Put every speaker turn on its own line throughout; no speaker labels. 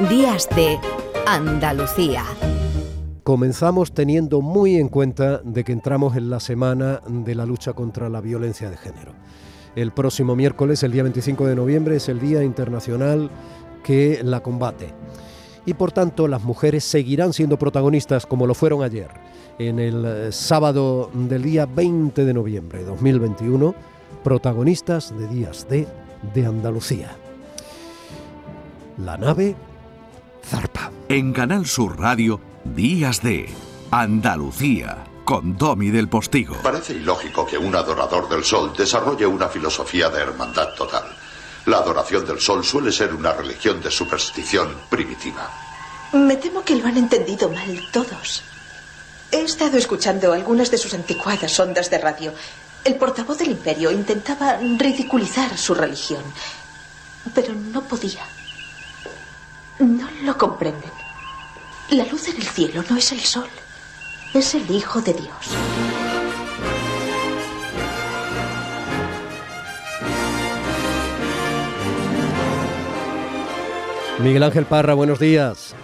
Días de Andalucía.
Comenzamos teniendo muy en cuenta de que entramos en la semana de la lucha contra la violencia de género. El próximo miércoles, el día 25 de noviembre, es el Día Internacional que la combate. Y por tanto, las mujeres seguirán siendo protagonistas como lo fueron ayer, en el eh, sábado del día 20 de noviembre de 2021, protagonistas de Días de, de Andalucía. La nave zarpa.
En Canal Sur Radio, Días de Andalucía, con Domi del Postigo.
Parece ilógico que un adorador del sol desarrolle una filosofía de hermandad total. La adoración del sol suele ser una religión de superstición primitiva.
Me temo que lo han entendido mal todos. He estado escuchando algunas de sus anticuadas ondas de radio. El portavoz del imperio intentaba ridiculizar su religión, pero no podía. No lo comprenden. La luz en el cielo no es el sol, es el Hijo de Dios.
Miguel Ángel Parra, buenos días.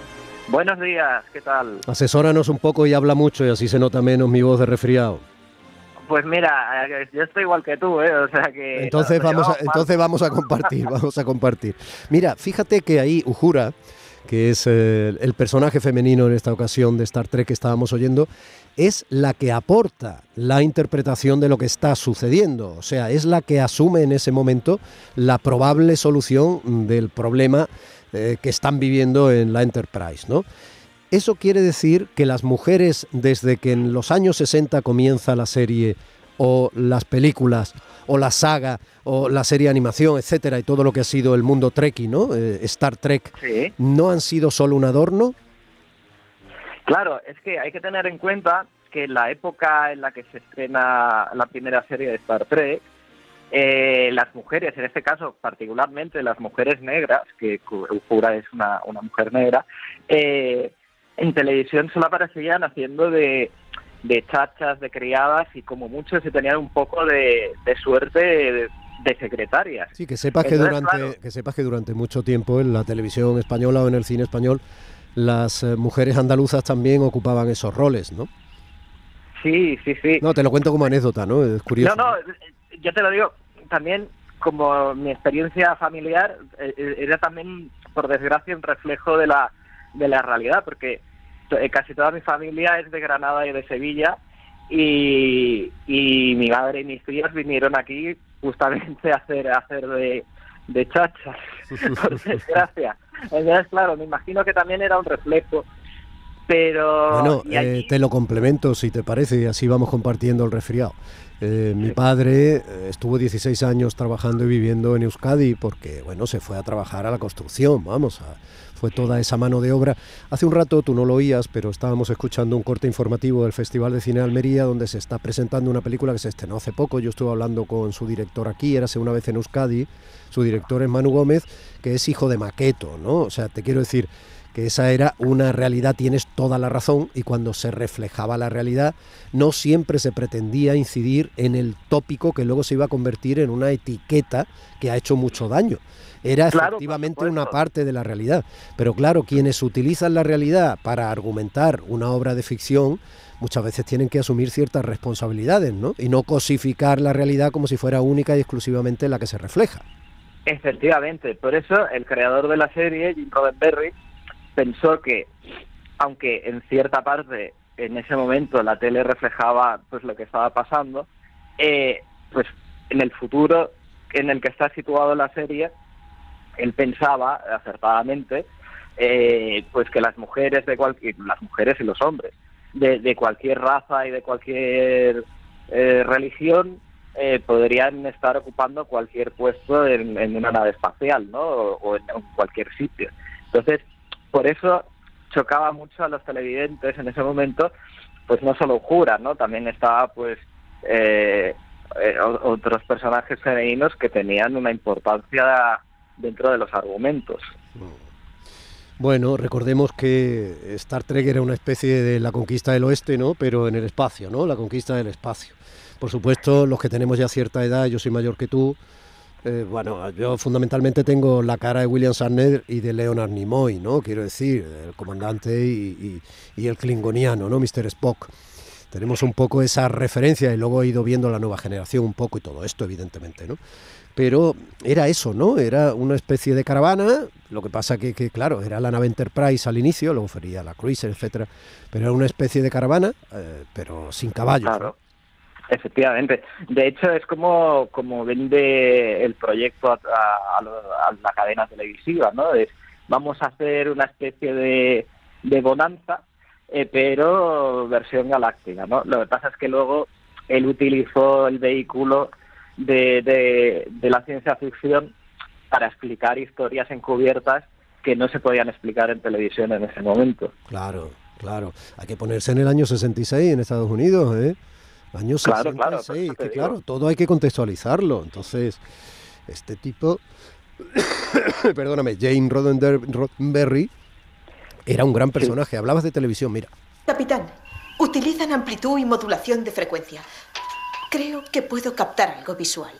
Buenos días, ¿qué tal?
Asesóranos un poco y habla mucho y así se nota menos mi voz de resfriado.
Pues mira, yo estoy igual que tú, ¿eh? O sea que...
Entonces vamos a, entonces vamos a compartir, vamos a compartir. Mira, fíjate que ahí Uhura, que es eh, el personaje femenino en esta ocasión de Star Trek que estábamos oyendo, es la que aporta la interpretación de lo que está sucediendo, o sea, es la que asume en ese momento la probable solución del problema eh, que están viviendo en la Enterprise, ¿no? Eso quiere decir que las mujeres, desde que en los años 60 comienza la serie o las películas o la saga o la serie de animación, etcétera, y todo lo que ha sido el mundo Trekkie, ¿no? Eh, Star Trek, ¿no han sido solo un adorno?
Claro, es que hay que tener en cuenta que la época en la que se estrena la primera serie de Star Trek, eh, las mujeres, en este caso particularmente las mujeres negras, que Uhura es una, una mujer negra, eh, en televisión solo aparecían haciendo de, de chachas, de criadas y como mucho se tenían un poco de, suerte de, secretarias.
Sí, que sepas que durante que sepas que durante mucho tiempo en la televisión española o en el cine español las eh, mujeres andaluzas también ocupaban esos roles, ¿no?
Sí, sí, sí.
No, te lo cuento como anécdota, ¿no? Es curioso.
No, no, yo te lo digo también como mi experiencia familiar eh, eh, era también por desgracia un reflejo de la de la realidad, porque eh, casi toda mi familia es de Granada y de Sevilla y, y mi madre y mis tías vinieron aquí justamente a hacer, a hacer de, de chachas, por desgracia. Entonces, claro, me imagino que también era un reflejo. Pero.
Bueno, eh, te lo complemento si te parece, y así vamos compartiendo el resfriado. Eh, mi padre estuvo 16 años trabajando y viviendo en Euskadi porque, bueno, se fue a trabajar a la construcción, vamos, fue toda esa mano de obra. Hace un rato tú no lo oías, pero estábamos escuchando un corte informativo del Festival de Cine Almería, donde se está presentando una película que se estrenó hace poco. Yo estuve hablando con su director aquí, érase una vez en Euskadi. Su director es Manu Gómez, que es hijo de Maqueto, ¿no? O sea, te quiero decir que esa era una realidad, tienes toda la razón, y cuando se reflejaba la realidad, no siempre se pretendía incidir en el tópico que luego se iba a convertir en una etiqueta que ha hecho mucho daño era efectivamente una parte de la realidad. Pero claro, quienes utilizan la realidad para argumentar una obra de ficción, muchas veces tienen que asumir ciertas responsabilidades, ¿no? Y no cosificar la realidad como si fuera única y exclusivamente la que se refleja.
Efectivamente, por eso el creador de la serie, Jim Roddenberry, pensó que, aunque en cierta parte en ese momento la tele reflejaba pues lo que estaba pasando, eh, pues en el futuro en el que está situado la serie él pensaba acertadamente eh, pues que las mujeres de cualquier las mujeres y los hombres de, cualquier raza y de cualquier eh, religión eh, podrían estar ocupando cualquier puesto en, una nave espacial ¿no? o, en, cualquier sitio eso chocaba mucho a los televidentes en ese momento pues no solo Jura no también estaba pues otros personajes femeninos que tenían una importancia dentro de los argumentos.
Bueno, recordemos que Star Trek era una especie de la conquista del oeste, ¿no? Pero en el espacio, ¿no? La conquista del espacio. Por supuesto, los que tenemos ya cierta edad, yo soy mayor que tú, Eh, bueno, yo fundamentalmente tengo la cara de William Shatner y de Leonard Nimoy, ¿no? Quiero decir, el comandante y, el klingoniano, ¿no? Mr. Spock. Tenemos un poco esa referencia y luego he ido viendo la nueva generación un poco y todo esto, evidentemente, ¿no? Pero era eso, ¿no? Era una especie de caravana, lo que pasa que, que claro, era la nave Enterprise al inicio, luego sería la Cruiser, etcétera, pero era una especie de caravana, eh, pero sin caballos.
Claro. Efectivamente. De hecho, es como, como vende el proyecto a, la cadena televisiva, ¿no? Es, vamos a hacer una especie de, de bonanza eh, pero versión galáctica, ¿no? Lo que pasa es que luego él utilizó el vehículo de, de, la ciencia ficción para explicar historias encubiertas que no se podían explicar en televisión en ese momento.
Claro, claro. Hay que ponerse en el año 66 en Estados Unidos, ¿eh? Año 66, claro, claro, que claro, todo hay que contextualizarlo. Entonces, este tipo, perdóname, Jane Roddenberry, era un gran personaje. Hablabas de televisión, mira.
Capitán, utilizan amplitud y modulación de frecuencia. Creo que puedo captar algo visual.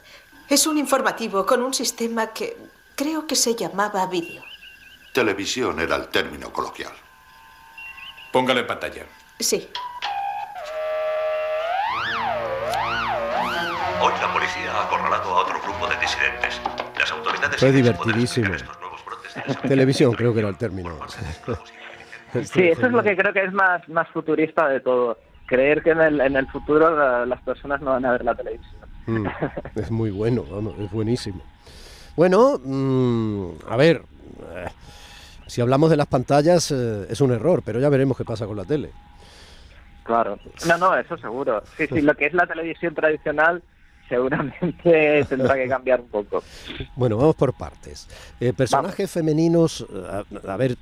Es un informativo con un sistema que creo que se llamaba vídeo.
Televisión era el término coloquial.
Póngalo en pantalla.
Sí.
Hoy la policía ha acorralado a otro grupo de disidentes. Las autoridades...
Fue divertidísimo. Televisión, creo que era el término.
sí, eso es lo que creo que es más, más futurista de todo. Creer que en el, en el futuro las personas no van a ver la televisión.
Mm, es muy bueno, vamos, es buenísimo. Bueno, mm, a ver, eh, si hablamos de las pantallas eh, es un error, pero ya veremos qué pasa con la tele.
Claro, no, no, eso seguro. Sí, sí, lo que es la televisión tradicional seguramente tendrá que cambiar un poco.
Bueno, vamos por partes. Eh, personajes femeninos, a, ver,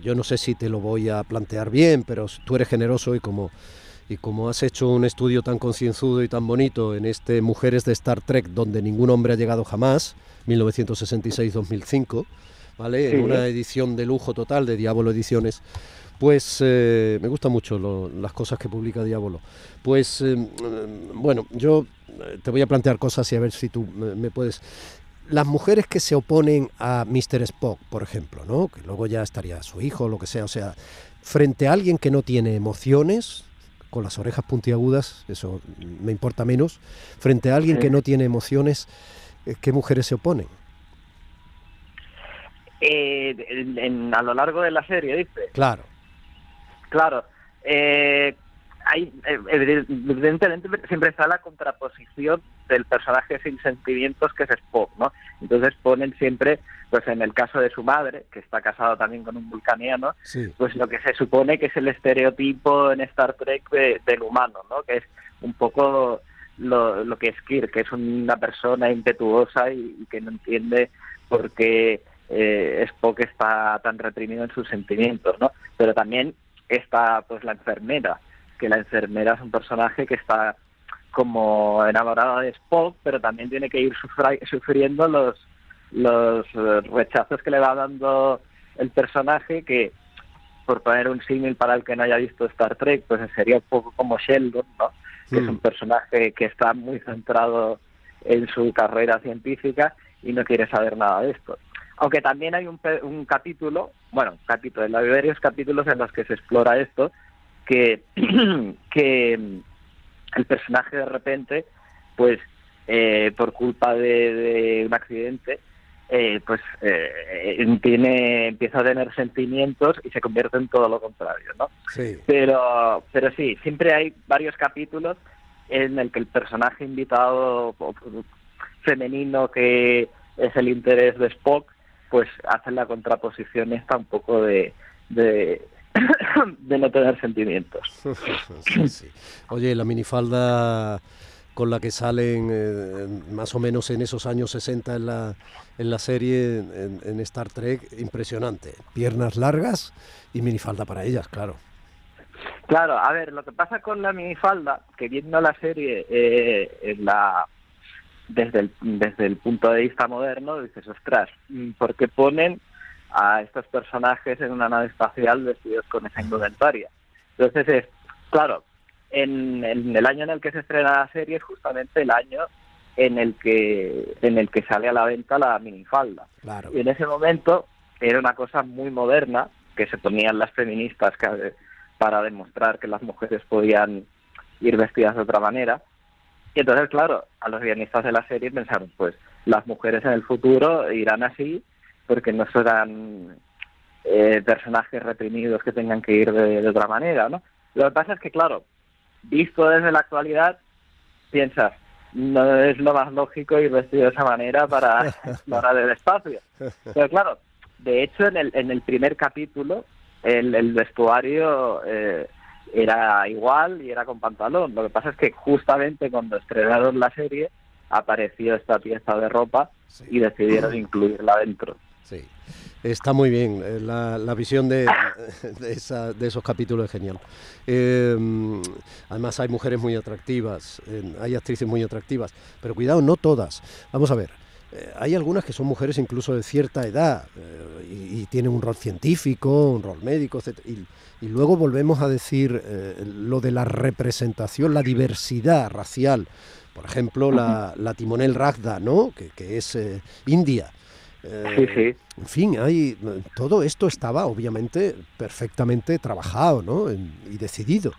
yo no sé si te lo voy a plantear bien, pero tú eres generoso y como y como has hecho un estudio tan concienzudo y tan bonito en este Mujeres de Star Trek, donde ningún hombre ha llegado jamás, 1966-2005, ¿vale? En una edición de lujo total de Diablo Ediciones, pues eh, me gustan mucho las cosas que publica Diablo. Pues eh, bueno, yo eh, te voy a plantear cosas y a ver si tú me puedes... Las mujeres que se oponen a Mr. Spock, por ejemplo, ¿no? que luego ya estaría su hijo o lo que sea, o sea, frente a alguien que no tiene emociones, con las orejas puntiagudas, eso me importa menos, frente a alguien que no tiene emociones, ¿qué mujeres se oponen?
a lo largo de la serie, dice.
Claro.
Claro. Eh, hay, eh, evidentemente siempre está la contraposición del personaje sin sentimientos que es Spock, ¿no? Entonces ponen siempre, pues en el caso de su madre, que está casado también con un vulcaniano, pues lo que se supone que es el estereotipo en Star Trek del humano, ¿no? Que es un poco lo, lo que es Kirk, que es una persona impetuosa y, que no entiende por qué eh, Spock está tan reprimido en sus sentimientos, ¿no? Pero también está pues la enfermera, que la enfermera es un personaje que está como enamorada de Spock, pero también tiene que ir sufriendo los, los eh, rechazos que le va dando el personaje, que por poner un símil para el que no haya visto Star Trek, pues sería un poco como Sheldon, ¿no? que es un personaje que está muy centrado en su carrera científica y no quiere saber nada de esto. Aunque también hay un, un capítulo, bueno, capítulo, hay varios capítulos en los que se explora esto, que, que el personaje de repente, pues eh, por culpa de, un accidente, eh, pues eh, tiene, empieza a tener sentimientos y se convierte en todo lo contrario, ¿no?
Sí.
Pero, pero sí, siempre hay varios capítulos en el que el personaje invitado femenino que es el interés de Spock, pues hace la contraposición esta un poco de, de de no tener sentimientos.
Oye, la minifalda con la que salen eh, más o menos en esos años 60 en la, en la serie, en, Star Trek, impresionante. Piernas largas y minifalda para ellas, claro.
Claro, a ver, lo que pasa con la minifalda, que viendo la serie eh, en la, desde, el, desde el punto de vista moderno, dices, ostras, porque ponen a estos personajes en una nave espacial vestidos con esa indumentaria. Entonces, es, claro, en, el año en el que se estrena la serie es justamente el año en el que en el que sale a la venta la minifalda.
Claro.
Y en ese momento era una cosa muy moderna que se ponían las feministas que- para demostrar que las mujeres podían ir vestidas de otra manera. Y entonces, claro, a los guionistas de la serie pensaron, pues las mujeres en el futuro irán así porque no serán eh, personajes reprimidos que tengan que ir de, de otra manera, ¿no? Lo que pasa es que, claro, visto desde la actualidad, piensas, no es lo más lógico ir vestido de esa manera para explorar el espacio. Pero claro, de hecho, en el, en el primer capítulo, el, el vestuario eh, era igual y era con pantalón. Lo que pasa es que justamente cuando estrenaron la serie, apareció esta pieza de ropa y decidieron incluirla dentro.
Sí, está muy bien. eh, La, la visión de, de, esa- de esos capítulos es genial. Eh, además hay mujeres muy atractivas, eh, hay actrices muy atractivas, pero cuidado, no todas. Vamos a ver. eh, hay algunas que son mujeres incluso de cierta edad eh, y, y tienen un rol científico, un rol médico, etc. Y, y luego volvemos a decir eh, lo de la representación, la diversidad racial. Por ejemplo, la, la timonel Ragda, ¿no? que, que es eh, india. Eh,
Sí, sí.
En fin, hay, todo esto estaba obviamente perfectamente trabajado ¿no? En- y decidido.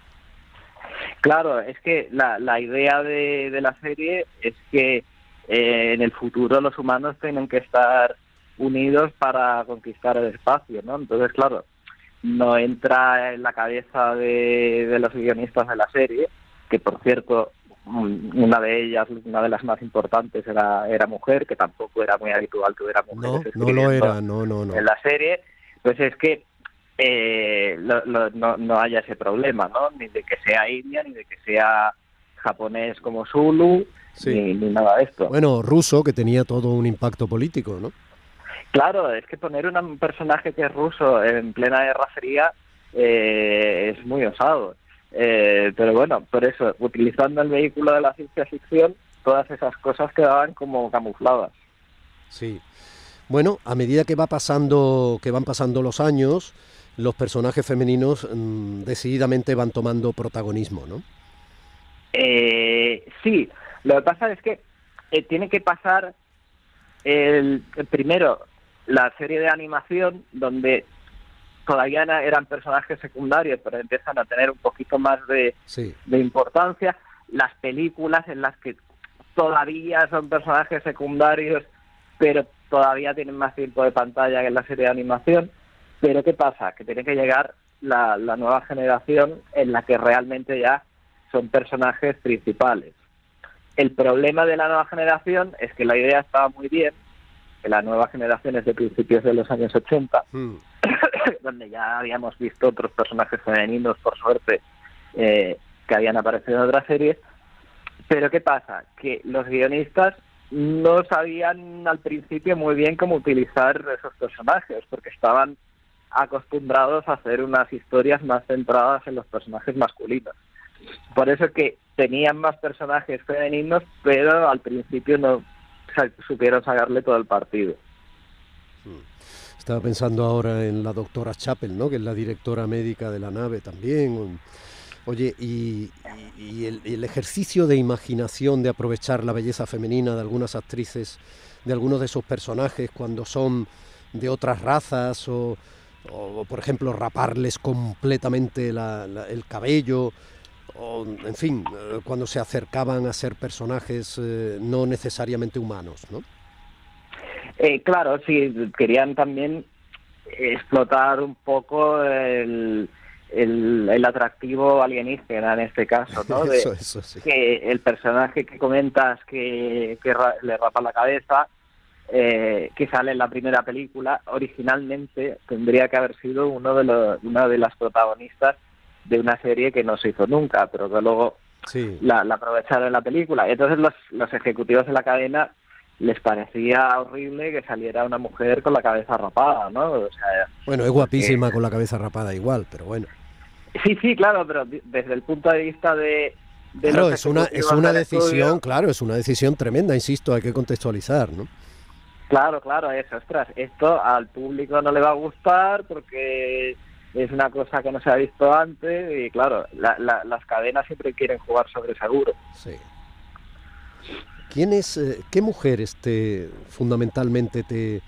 Claro, es que la, la idea de, de la serie es que eh, en el futuro los humanos tienen que estar unidos para conquistar el espacio, ¿no? Entonces, claro, no entra en la cabeza de, de los guionistas de la serie, que por cierto, mm, una de ellas, una de las más importantes, era, era mujer, que tampoco era muy habitual que hubiera
No,
mujeres
no lo
escribiendo
era, no, no, no.
en la serie, pues es que eh, lo- lo- no, no haya ese problema, ¿no? Ni de que sea india, ni de que sea japonés como Zulu,
Sí.
ni, ni nada de esto.
Bueno, ruso, que tenía todo un impacto político, ¿no?
Claro, es que poner un personaje que es ruso en plena Guerra Fría eh, es muy osado. Eh, pero bueno, por eso, utilizando el vehículo de la ciencia ficción, todas esas cosas quedaban como camufladas.
Sí. Bueno, a medida que va pasando, que van pasando los años, los personajes femeninos mm, decididamente van tomando protagonismo, ¿no?
Eh, sí, lo que pasa es que eh, tiene que pasar el, el primero la serie de animación donde todavía eran personajes secundarios, pero empiezan a tener un poquito más de,
Sí.
de importancia. Las películas en las que todavía son personajes secundarios, pero todavía tienen más tiempo de pantalla que en la serie de animación. Pero ¿qué pasa? Que tiene que llegar la, la nueva generación en la que realmente ya son personajes principales. El problema de la nueva generación es que la idea estaba muy bien, que la nueva generación es de principios de los años 80,
Mm,
donde ya habíamos visto otros personajes femeninos, por suerte, eh, que habían aparecido en otras series. Pero ¿qué pasa? Que los guionistas no sabían al principio muy bien cómo utilizar esos personajes, porque estaban acostumbrados a hacer unas historias más centradas en los personajes masculinos. Por eso que tenían más personajes femeninos, pero al principio no supieron sacarle todo el partido.
Estaba pensando ahora en la doctora Chappell, ¿no? Que es la directora médica de la nave también. Oye, y, y- el, ejercicio de imaginación de aprovechar la belleza femenina de algunas actrices, de algunos de esos personajes cuando son de otras razas o, o, por ejemplo, raparles completamente la- el cabello, o, en fin, eh, cuando se acercaban a ser personajes eh, no necesariamente humanos, ¿no?
Eh, claro, sí, querían también explotar un poco el, el, el atractivo alienígena en este caso, ¿no? De
Eso, eso sí.
que el personaje que comentas que, que ra- le rapa la cabeza, eh, que sale en la primera película, originalmente tendría que haber sido uno de los, una de las protagonistas de una serie que no se hizo nunca, pero que luego
Sí.
la, la aprovecharon en la película. Entonces los, los ejecutivos de la cadena les parecía horrible que saliera una mujer con la cabeza rapada, ¿no? O sea,
Bueno, es guapísima con la cabeza rapada igual, pero bueno.
sí, sí, claro, pero desde el punto de vista de... de
Claro, es una, es una decisión,
estudio,
claro, es una decisión tremenda, insisto, hay que contextualizar, ¿no?
Claro, claro, eso, ostras, esto al público no le va a gustar porque es una cosa que no se ha visto antes y claro, la- la- las cadenas siempre quieren jugar sobre seguro.
Sí. ¿quién es, eh, ¿qué mujeres te fundamentalmente te, eh,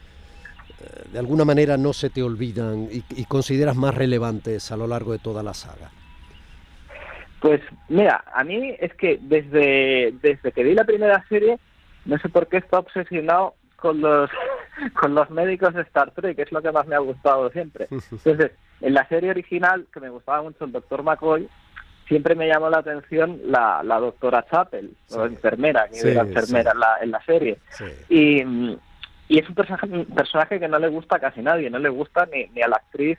de alguna manera no se te olvidan y, y consideras más relevantes a lo largo de toda la saga?
Pues mira, a mí es que desde, desde que vi la primera serie, no sé por qué está obsesionado con los con los médicos de Star Trek, que es lo que más me ha gustado siempre. Entonces, en la serie original, que me gustaba mucho el doctor McCoy, siempre me llamó la atención la, la doctora Chapel, la enfermera, que
Sí,
era enfermera
sí.
en, la, en la serie.
Sí.
Y, y es un personaje, un personaje que no le gusta a casi nadie, no le gusta ni, ni a la actriz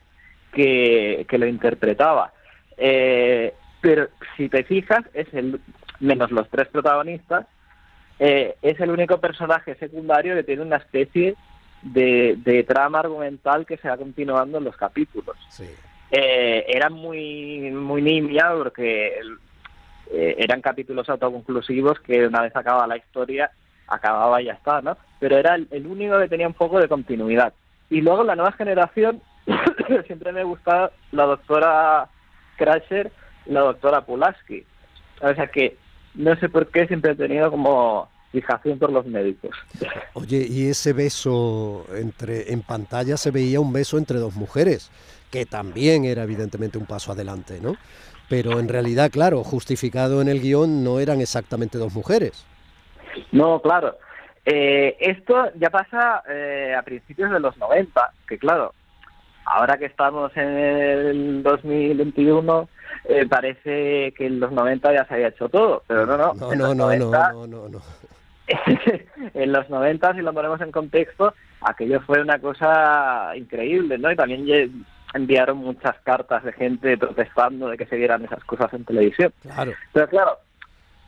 que, que lo interpretaba. Eh, pero si te fijas, es el menos los tres protagonistas, eh, es el único personaje secundario que tiene una especie de, de trama argumental que se va continuando en los capítulos.
Sí.
Eh, era muy muy nimia porque eh, eran capítulos autoconclusivos que una vez acababa la historia acababa y ya está, ¿no? Pero era el, el único que tenía un poco de continuidad. Y luego la nueva generación siempre me gustaba la doctora Crasher y la doctora Pulaski. O sea que no sé por qué siempre he tenido como fijación por los médicos.
Oye, y ese beso entre en pantalla se veía un beso entre dos mujeres, que también era evidentemente un paso adelante, ¿no? Pero en realidad, claro, justificado en el guion no eran exactamente dos mujeres.
No, claro. Eh, esto ya pasa eh, a principios de los 90, que claro, ahora que estamos en el 2021, eh, parece que en los 90 ya se había hecho todo, pero no, no.
No,
en
no,
los
no, no,
90
no, no, no.
en los 90, si lo ponemos en contexto, aquello fue una cosa increíble, ¿no? Y también enviaron muchas cartas de gente protestando de que se vieran esas cosas en televisión.
Claro.
Pero claro,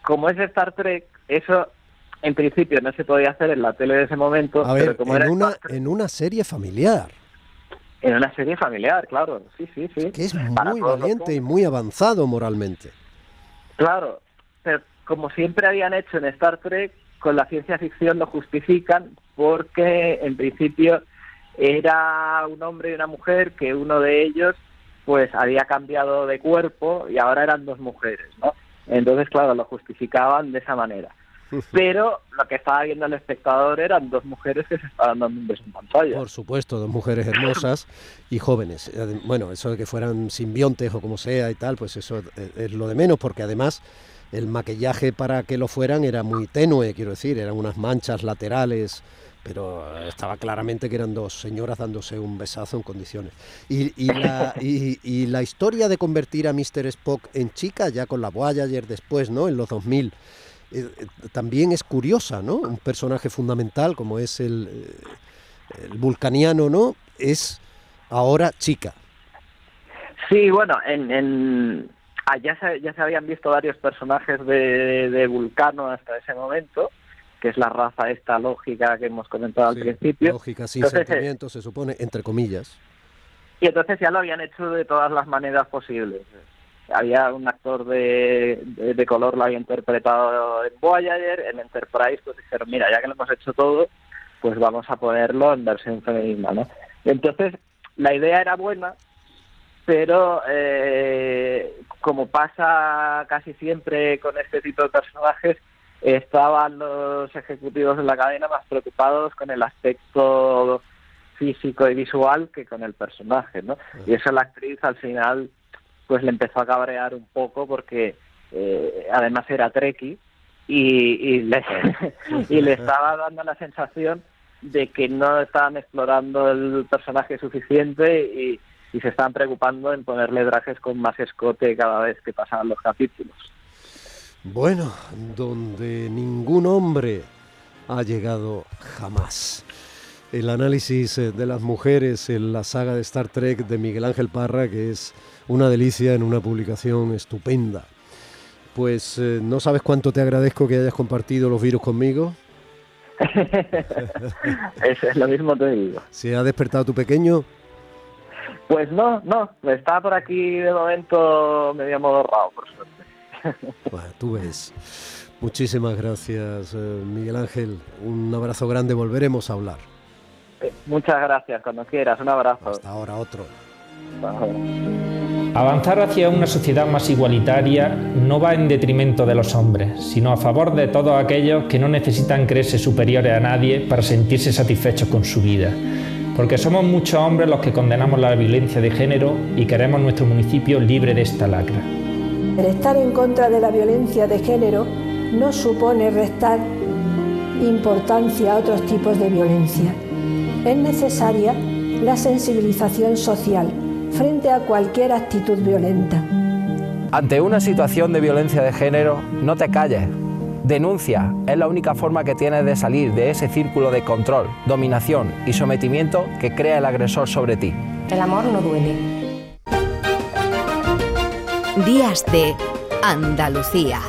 como es Star Trek, eso en principio no se podía hacer en la tele de ese momento,
A
pero
ver,
como
en
era
una,
Trek,
en una serie familiar,
en una serie familiar, claro, sí, sí, sí.
que es muy valiente y muy avanzado moralmente.
Claro, pero como siempre habían hecho en Star Trek, con la ciencia ficción lo justifican porque en principio era un hombre y una mujer que uno de ellos pues había cambiado de cuerpo y ahora eran dos mujeres, ¿no? Entonces, claro, lo justificaban de esa manera. Pero lo que estaba viendo el espectador eran dos mujeres que se estaban dando un beso en pantalla.
Por supuesto, dos mujeres hermosas y jóvenes. Bueno, eso de que fueran simbiontes o como sea y tal, pues eso es- es lo de menos, porque además el maquillaje para que lo fueran era muy tenue, quiero decir, eran unas manchas laterales, pero estaba claramente que eran dos señoras dándose un besazo en condiciones. Y, la, historia de convertir a Mr. Spock en chica, ya con la Voyager después, ¿no? En los 2000, eh, eh, también es curiosa, ¿no? Un personaje fundamental como es el, eh, el vulcaniano, ¿no? Es ahora chica.
Sí, bueno, en, en ah, ya, se, ya se habían visto varios personajes de, de Vulcano hasta ese momento, que es la raza esta lógica que hemos comentado al
Sí,
principio.
Lógica, sin
Entonces,
sentimientos, se supone, entre comillas.
Y entonces ya lo habían hecho de todas las maneras posibles. Había un actor de, de, de color, lo había interpretado en Voyager, en Enterprise, pues dijeron, mira, ya que lo hemos hecho todo, pues vamos a ponerlo en versión femenina, ¿no? Entonces, la idea era buena, pero eh, como pasa casi siempre con este tipo de personajes, estaban los ejecutivos de la cadena más preocupados con el aspecto físico y visual que con el personaje, ¿no? Y eso la actriz al final pues le empezó a cabrear un poco porque eh, además era treki y, y, le, y le estaba dando la sensación de que no estaban explorando el personaje suficiente y, y se estaban preocupando en ponerle trajes con más escote cada vez que pasaban los capítulos.
Bueno, donde ningún hombre ha llegado jamás. El análisis eh, de las mujeres en la saga de Star Trek de Miguel Ángel Parra, que es una delicia en una publicación estupenda. Pues eh, no sabes cuánto te agradezco que hayas compartido los virus conmigo.
Eso es lo mismo te digo.
¿Se ha despertado tu pequeño?
Pues no, no, está por aquí de momento medio modorrado, por suerte.
Bueno, tú ves. Muchísimas gracias, eh, Miguel Ángel. Un abrazo grande, volveremos a hablar.
Muchas gracias, cuando quieras, un abrazo.
Hasta ahora otro.
Hasta ahora.
Avanzar hacia una sociedad más igualitaria no va en detrimento de los hombres, sino a favor de todos aquellos que no necesitan creerse superiores a nadie para sentirse satisfechos con su vida. Porque somos muchos hombres los que condenamos la violencia de género y queremos nuestro municipio libre de esta lacra.
El estar en contra de la violencia de género no supone restar importancia a otros tipos de violencia. Es necesaria la sensibilización social frente a cualquier actitud violenta.
Ante una situación de violencia de género, no te calles. Denuncia es la única forma que tienes de salir de ese círculo de control, dominación y sometimiento que crea el agresor sobre ti.
El amor no duele.
Días de Andalucía.